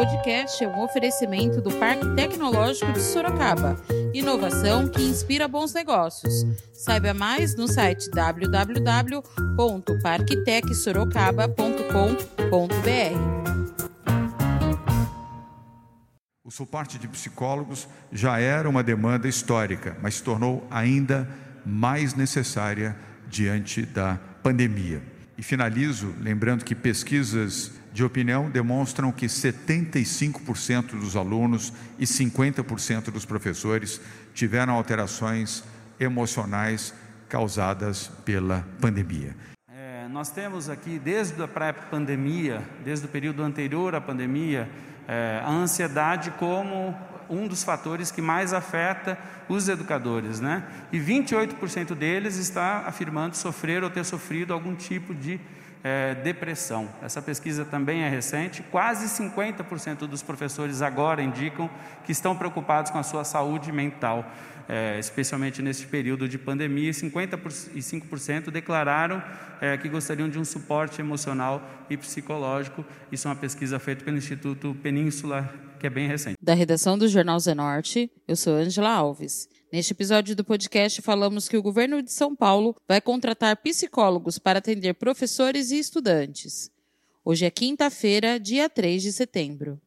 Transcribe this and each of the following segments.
podcast é um oferecimento do Parque Tecnológico de Sorocaba. Inovação que inspira bons negócios. Saiba mais no site www.parktecsorocaba.com.br. O suporte de psicólogos já era uma demanda histórica, mas se tornou ainda mais necessária diante da pandemia. E finalizo lembrando que pesquisas de opinião demonstram que 75% dos alunos e 50% dos professores tiveram alterações emocionais causadas pela pandemia. É, nós temos aqui, desde a pré-pandemia, desde o período anterior à pandemia, é, a ansiedade como um dos fatores que mais afeta os educadores, né? E 28% deles está afirmando sofrer ou ter sofrido algum tipo de é, depressão. Essa pesquisa também é recente. Quase 50% dos professores agora indicam que estão preocupados com a sua saúde mental, é, especialmente neste período de pandemia. E 55% declararam é, que gostariam de um suporte emocional e psicológico. Isso é uma pesquisa feita pelo Instituto Península, que é bem recente. Da redação do Jornal Zenorte, eu sou Angela Alves. Neste episódio do podcast, falamos que o governo de São Paulo vai contratar psicólogos para atender professores e estudantes. Hoje é quinta-feira, dia 3 de setembro.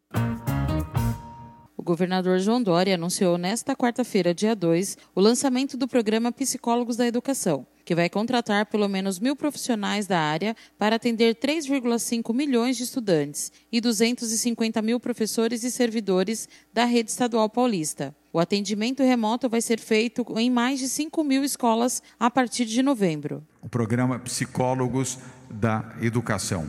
O governador João Dória anunciou nesta quarta-feira, dia 2, o lançamento do programa Psicólogos da Educação, que vai contratar pelo menos mil profissionais da área para atender 3,5 milhões de estudantes e 250 mil professores e servidores da rede estadual paulista. O atendimento remoto vai ser feito em mais de 5 mil escolas a partir de novembro. O programa Psicólogos da Educação.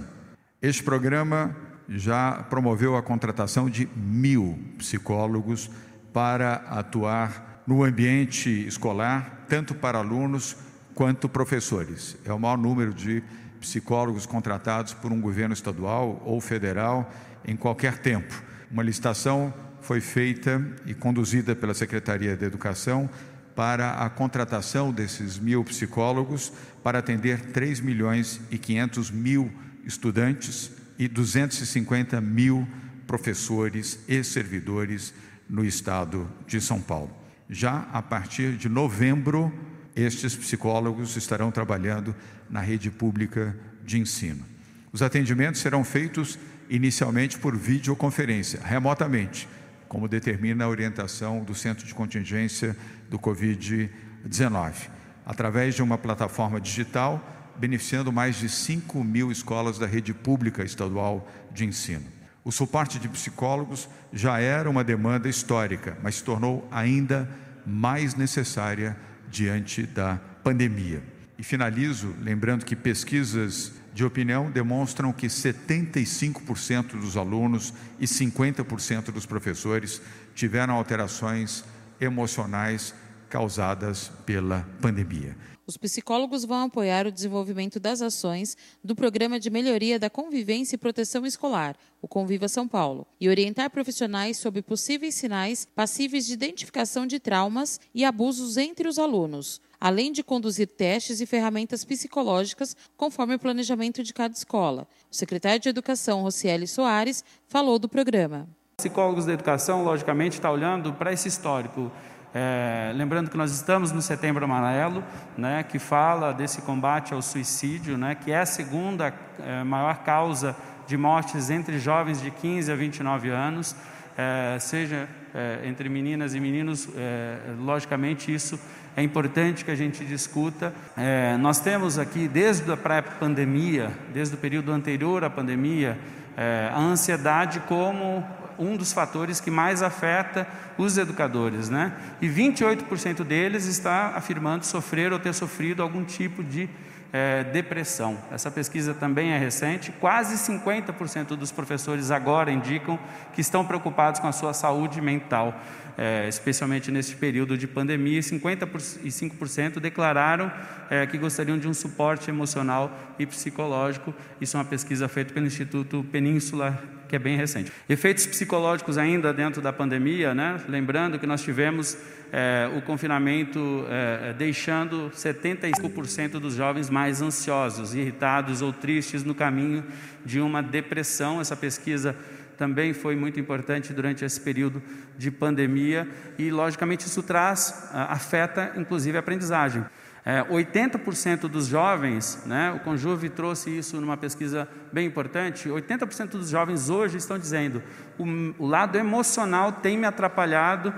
Este programa já promoveu a contratação de mil psicólogos para atuar no ambiente escolar, tanto para alunos quanto professores. É o maior número de psicólogos contratados por um governo estadual ou federal em qualquer tempo. Uma licitação foi feita e conduzida pela Secretaria da Educação para a contratação desses mil psicólogos para atender 3 milhões e 500 mil estudantes e 250 mil professores e servidores no estado de São Paulo. Já a partir de novembro, estes psicólogos estarão trabalhando na rede pública de ensino. Os atendimentos serão feitos inicialmente por videoconferência, remotamente como determina a orientação do Centro de Contingência do Covid-19, através de uma plataforma digital, beneficiando mais de 5 mil escolas da rede pública estadual de ensino. O suporte de psicólogos já era uma demanda histórica, mas se tornou ainda mais necessária diante da pandemia. E finalizo lembrando que pesquisas de opinião demonstram que 75% dos alunos e 50% dos professores tiveram alterações emocionais causadas pela pandemia. Os psicólogos vão apoiar o desenvolvimento das ações do Programa de Melhoria da Convivência e Proteção Escolar, o Conviva São Paulo, e orientar profissionais sobre possíveis sinais passíveis de identificação de traumas e abusos entre os alunos além de conduzir testes e ferramentas psicológicas conforme o planejamento de cada escola. O secretário de Educação, Rocieli Soares, falou do programa. Psicólogos da Educação, logicamente, está olhando para esse histórico. É, lembrando que nós estamos no Setembro Amarelo, né, que fala desse combate ao suicídio, né, que é a segunda é, maior causa de mortes entre jovens de 15 a 29 anos, é, seja é, entre meninas e meninos, é, logicamente isso é importante que a gente discuta. É, nós temos aqui, desde a pré-pandemia, desde o período anterior à pandemia, é, a ansiedade como um dos fatores que mais afeta os educadores, né? E 28% deles está afirmando sofrer ou ter sofrido algum tipo de é, depressão. Essa pesquisa também é recente. Quase 50% dos professores agora indicam que estão preocupados com a sua saúde mental, é, especialmente neste período de pandemia. E 55% declararam é, que gostariam de um suporte emocional e psicológico. Isso é uma pesquisa feita pelo Instituto Península que é bem recente. Efeitos psicológicos ainda dentro da pandemia, né? lembrando que nós tivemos é, o confinamento é, deixando 75% dos jovens mais ansiosos, irritados ou tristes no caminho de uma depressão. Essa pesquisa também foi muito importante durante esse período de pandemia e, logicamente, isso traz, afeta inclusive a aprendizagem. É, 80% dos jovens, né, o Conjuve trouxe isso numa pesquisa bem importante, 80% dos jovens hoje estão dizendo o, o lado emocional tem me atrapalhado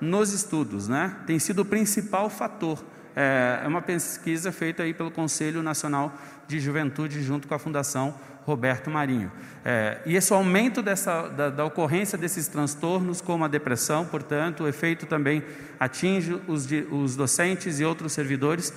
nos estudos, né? tem sido o principal fator. É, é uma pesquisa feita aí pelo Conselho Nacional de Juventude junto com a Fundação Roberto Marinho. É, e esse aumento dessa, da, da, ocorrência desses transtornos, como a depressão, portanto, o efeito também atinge os, os docentes e outros servidores,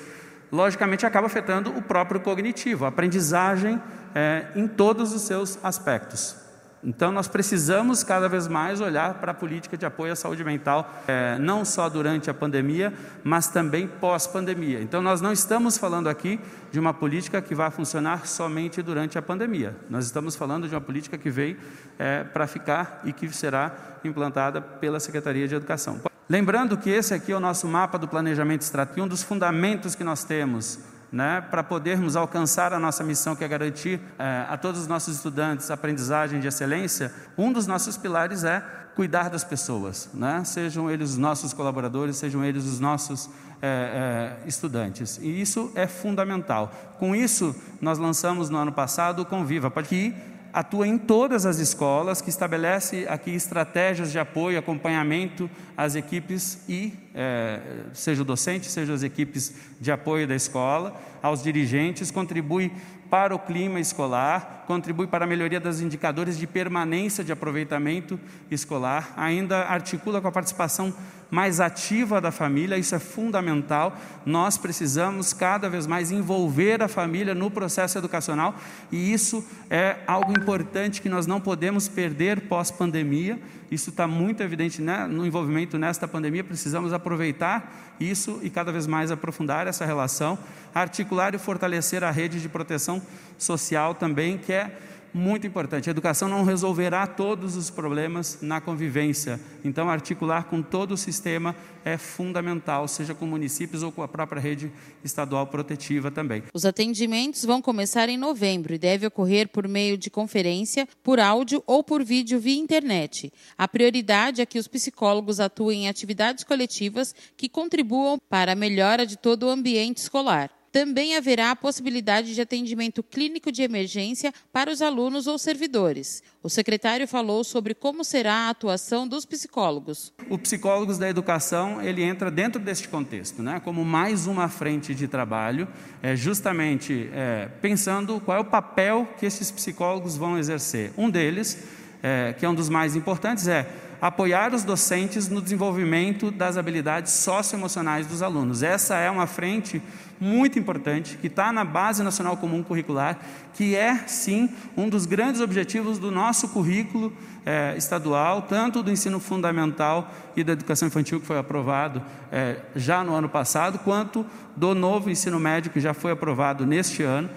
logicamente acaba afetando o próprio cognitivo, a aprendizagem é, em todos os seus aspectos. Então, nós precisamos cada vez mais olhar para a política de apoio à saúde mental, é, não só durante a pandemia, mas também pós-pandemia. Então, nós não estamos falando aqui de uma política que vai funcionar somente durante a pandemia. Nós estamos falando de uma política que veio é, para ficar e que será implantada pela Secretaria de Educação. Lembrando que esse aqui é o nosso mapa do planejamento estratégico, um dos fundamentos que nós temos né, para podermos alcançar a nossa missão, que é garantir é, a todos os nossos estudantes aprendizagem de excelência, um dos nossos pilares é cuidar das pessoas, né, sejam eles os nossos colaboradores, sejam eles os nossos é, é, estudantes. E isso é fundamental. Com isso, nós lançamos no ano passado o Conviva, para que atua em todas as escolas, que estabelece aqui estratégias de apoio, acompanhamento às equipes e, é, seja o docente, seja as equipes de apoio da escola, aos dirigentes, contribui para o clima escolar, contribui para a melhoria dos indicadores de permanência de aproveitamento escolar, ainda articula com a participação mais ativa da família, isso é fundamental. Nós precisamos cada vez mais envolver a família no processo educacional e isso é algo importante que nós não podemos perder pós-pandemia. Isso está muito evidente né, no envolvimento nesta pandemia. Precisamos aproveitar isso e cada vez mais aprofundar essa relação, articular e fortalecer a rede de proteção social também, que é muito importante. A educação não resolverá todos os problemas na convivência. Então, articular com todo o sistema é fundamental, seja com municípios ou com a própria rede estadual protetiva também. Os atendimentos vão começar em novembro e deve ocorrer por meio de conferência, por áudio ou por vídeo via internet. A prioridade é que os psicólogos atuem em atividades coletivas que contribuam para a melhora de todo o ambiente escolar. Também haverá a possibilidade de atendimento clínico de emergência para os alunos ou servidores. O secretário falou sobre como será a atuação dos psicólogos. O psicólogos da educação ele entra dentro deste contexto, né, como mais uma frente de trabalho, é, justamente é, pensando qual é o papel que esses psicólogos vão exercer. Um deles, é, que é um dos mais importantes, é apoiar os docentes no desenvolvimento das habilidades socioemocionais dos alunos. Essa é uma frente muito importante, que está na Base Nacional Comum Curricular, que é, sim, um dos grandes objetivos do nosso currículo é, estadual, tanto do ensino fundamental e da educação infantil, que foi aprovado é, já no ano passado, quanto do novo ensino médio, que já foi aprovado neste ano,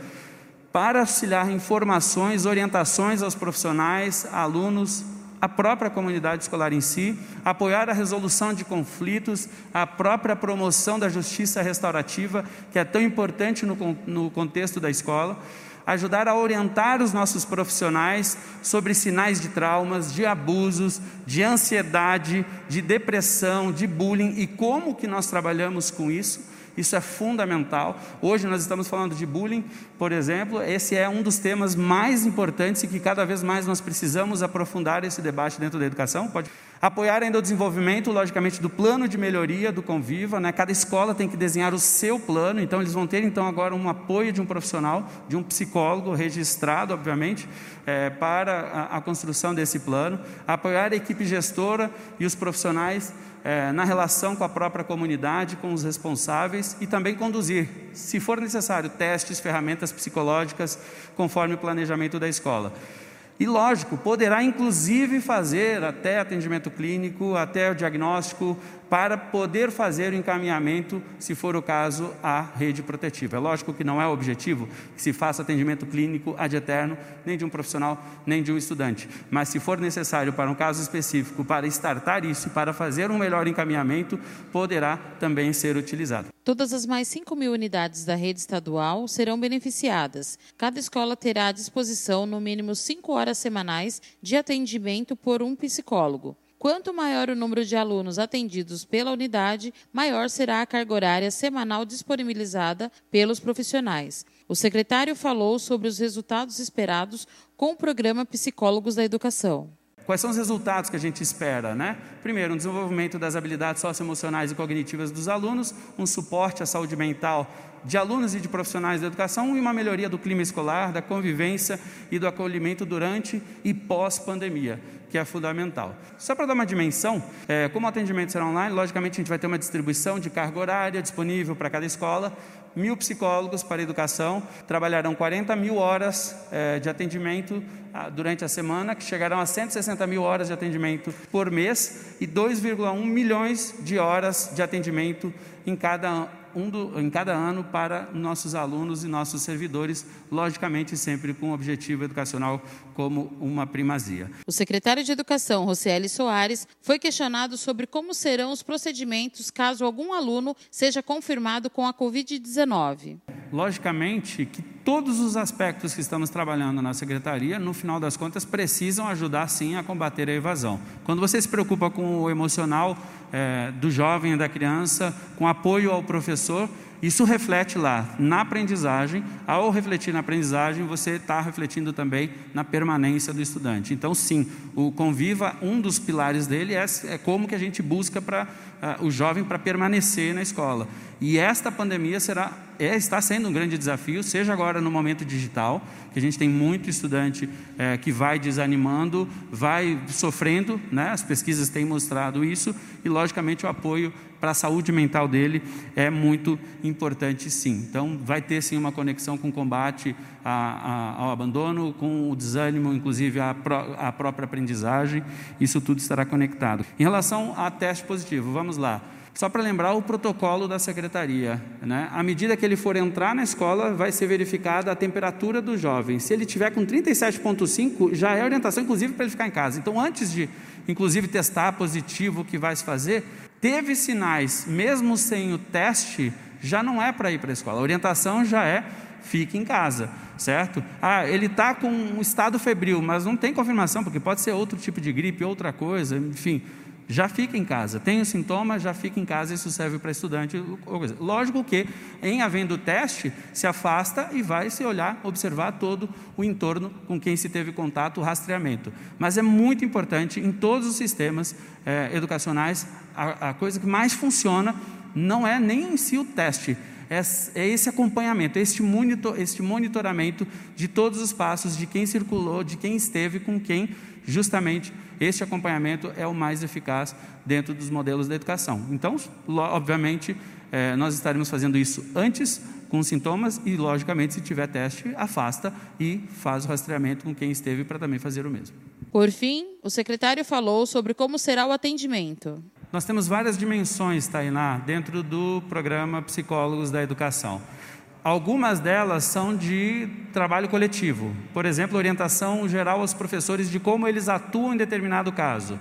para auxiliar informações, orientações aos profissionais, alunos, a própria comunidade escolar em si, apoiar a resolução de conflitos, a própria promoção da justiça restaurativa, que é tão importante no, no contexto da escola, ajudar a orientar os nossos profissionais sobre sinais de traumas, de abusos, de ansiedade, de depressão, de bullying e como que nós trabalhamos com isso isso é fundamental. Hoje nós estamos falando de bullying, por exemplo. Esse é um dos temas mais importantes e que cada vez mais nós precisamos aprofundar esse debate dentro da educação. Pode apoiar ainda o desenvolvimento, logicamente, do plano de melhoria do Conviva. Né? Cada escola tem que desenhar o seu plano. Então eles vão ter então agora um apoio de um profissional, de um psicólogo registrado, obviamente, é, para a, a construção desse plano. Apoiar a equipe gestora e os profissionais é, na relação com a própria comunidade, com os responsáveis e também conduzir, se for necessário, testes, ferramentas psicológicas conforme o planejamento da escola. E lógico, poderá inclusive fazer até atendimento clínico, até o diagnóstico para poder fazer o encaminhamento, se for o caso, à rede protetiva. É lógico que não é o objetivo que se faça atendimento clínico ad eterno, nem de um profissional, nem de um estudante. Mas se for necessário para um caso específico, para startar isso para fazer um melhor encaminhamento, poderá também ser utilizado. Todas as mais 5 mil unidades da rede estadual serão beneficiadas. Cada escola terá à disposição no mínimo 5 horas semanais de atendimento por um psicólogo. Quanto maior o número de alunos atendidos pela unidade, maior será a carga horária semanal disponibilizada pelos profissionais. O secretário falou sobre os resultados esperados com o programa Psicólogos da Educação. Quais são os resultados que a gente espera? Né? Primeiro, um desenvolvimento das habilidades socioemocionais e cognitivas dos alunos, um suporte à saúde mental de alunos e de profissionais da educação e uma melhoria do clima escolar, da convivência e do acolhimento durante e pós-pandemia, que é fundamental. Só para dar uma dimensão, é, como o atendimento será online, logicamente a gente vai ter uma distribuição de carga horária disponível para cada escola, mil psicólogos para educação, trabalharão 40 mil horas é, de atendimento ah, durante a semana, que chegarão a 160 mil horas de atendimento por mês e 2,1 milhões de horas de atendimento em cada um do, em cada ano para nossos alunos e nossos servidores, logicamente sempre com o objetivo educacional como uma primazia. O secretário de Educação, Rocieli Soares, foi questionado sobre como serão os procedimentos caso algum aluno seja confirmado com a Covid-19. Logicamente que todos os aspectos que estamos trabalhando na secretaria, no final das contas, precisam ajudar sim a combater a evasão. Quando você se preocupa com o emocional é, do jovem da criança, com apoio ao professor, isso reflete lá na aprendizagem. Ao refletir na aprendizagem, você está refletindo também na permanência do estudante. Então, sim, o Conviva, um dos pilares dele é, é como que a gente busca para uh, o jovem para permanecer na escola. E esta pandemia será, é, está sendo um grande desafio, seja agora no momento digital, que a gente tem muito estudante é, que vai desanimando, vai sofrendo, né? as pesquisas têm mostrado isso, e logicamente o apoio para a saúde mental dele é muito importante sim. Então vai ter sim uma conexão com o combate a, a, ao abandono, com o desânimo, inclusive a, a própria aprendizagem, isso tudo estará conectado. Em relação a teste positivo, vamos lá. Só para lembrar o protocolo da secretaria, né? À medida que ele for entrar na escola, vai ser verificada a temperatura do jovem. Se ele tiver com 37,5, já é orientação, inclusive, para ele ficar em casa. Então, antes de, inclusive, testar positivo o que vai se fazer, teve sinais, mesmo sem o teste, já não é para ir para a escola. A orientação já é fique em casa, certo? Ah, ele está com um estado febril, mas não tem confirmação, porque pode ser outro tipo de gripe, outra coisa, enfim já fica em casa. Tem o sintoma, já fica em casa, isso serve para estudante. Lógico que, em havendo teste, se afasta e vai se olhar, observar todo o entorno com quem se teve contato, o rastreamento. Mas é muito importante, em todos os sistemas é, educacionais, a, a coisa que mais funciona não é nem em si o teste, é, é esse acompanhamento, este, monitor, este monitoramento de todos os passos, de quem circulou, de quem esteve com quem, justamente este acompanhamento é o mais eficaz dentro dos modelos da educação. Então, obviamente, é, nós estaremos fazendo isso antes, com sintomas, e, logicamente, se tiver teste, afasta e faz o rastreamento com quem esteve para também fazer o mesmo. Por fim, o secretário falou sobre como será o atendimento. Nós temos várias dimensões, Tainá, dentro do programa Psicólogos da Educação. Algumas delas são de trabalho coletivo, por exemplo, orientação geral aos professores de como eles atuam em determinado caso.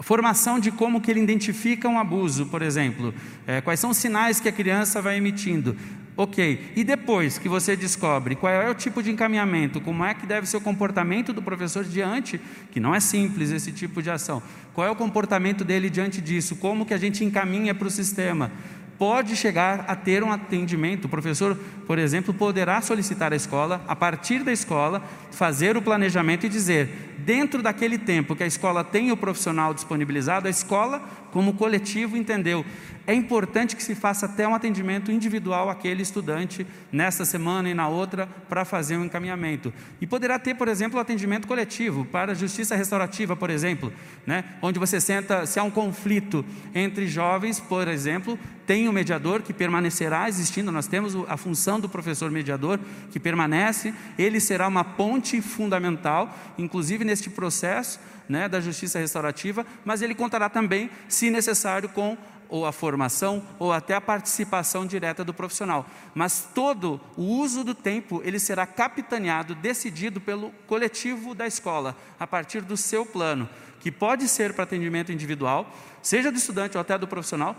Formação de como que ele identifica um abuso, por exemplo. É, quais são os sinais que a criança vai emitindo. Ok, e depois que você descobre qual é o tipo de encaminhamento, como é que deve ser o comportamento do professor diante, que não é simples esse tipo de ação, qual é o comportamento dele diante disso, como que a gente encaminha para o sistema, pode chegar a ter um atendimento. O professor, por exemplo, poderá solicitar à escola, a partir da escola, fazer o planejamento e dizer: dentro daquele tempo que a escola tem o profissional disponibilizado, a escola, como coletivo, entendeu é importante que se faça até um atendimento individual àquele estudante nessa semana e na outra para fazer um encaminhamento. E poderá ter, por exemplo, atendimento coletivo para justiça restaurativa, por exemplo, né? onde você senta, se há um conflito entre jovens, por exemplo, tem um mediador que permanecerá existindo, nós temos a função do professor mediador que permanece, ele será uma ponte fundamental, inclusive neste processo né, da justiça restaurativa, mas ele contará também, se necessário, com ou a formação ou até a participação direta do profissional. Mas todo o uso do tempo ele será capitaneado, decidido pelo coletivo da escola, a partir do seu plano, que pode ser para atendimento individual, seja do estudante ou até do profissional,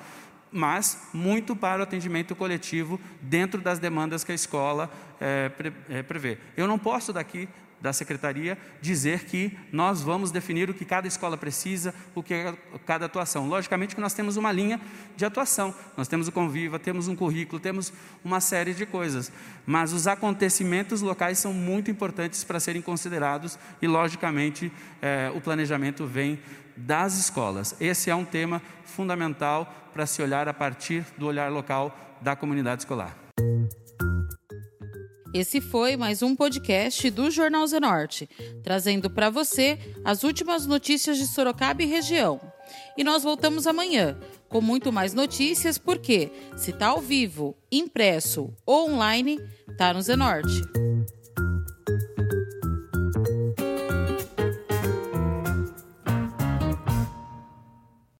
mas muito para o atendimento coletivo dentro das demandas que a escola é, prevê. Eu não posso daqui da secretaria dizer que nós vamos definir o que cada escola precisa, o que é cada atuação. Logicamente que nós temos uma linha de atuação, nós temos o Conviva, temos um currículo, temos uma série de coisas, mas os acontecimentos locais são muito importantes para serem considerados e, logicamente, é, o planejamento vem das escolas. Esse é um tema fundamental para se olhar a partir do olhar local da comunidade escolar. Esse foi mais um podcast do Jornal Zenorte, trazendo para você as últimas notícias de Sorocaba e região. E nós voltamos amanhã com muito mais notícias, porque se está ao vivo, impresso ou online, está no Zenorte.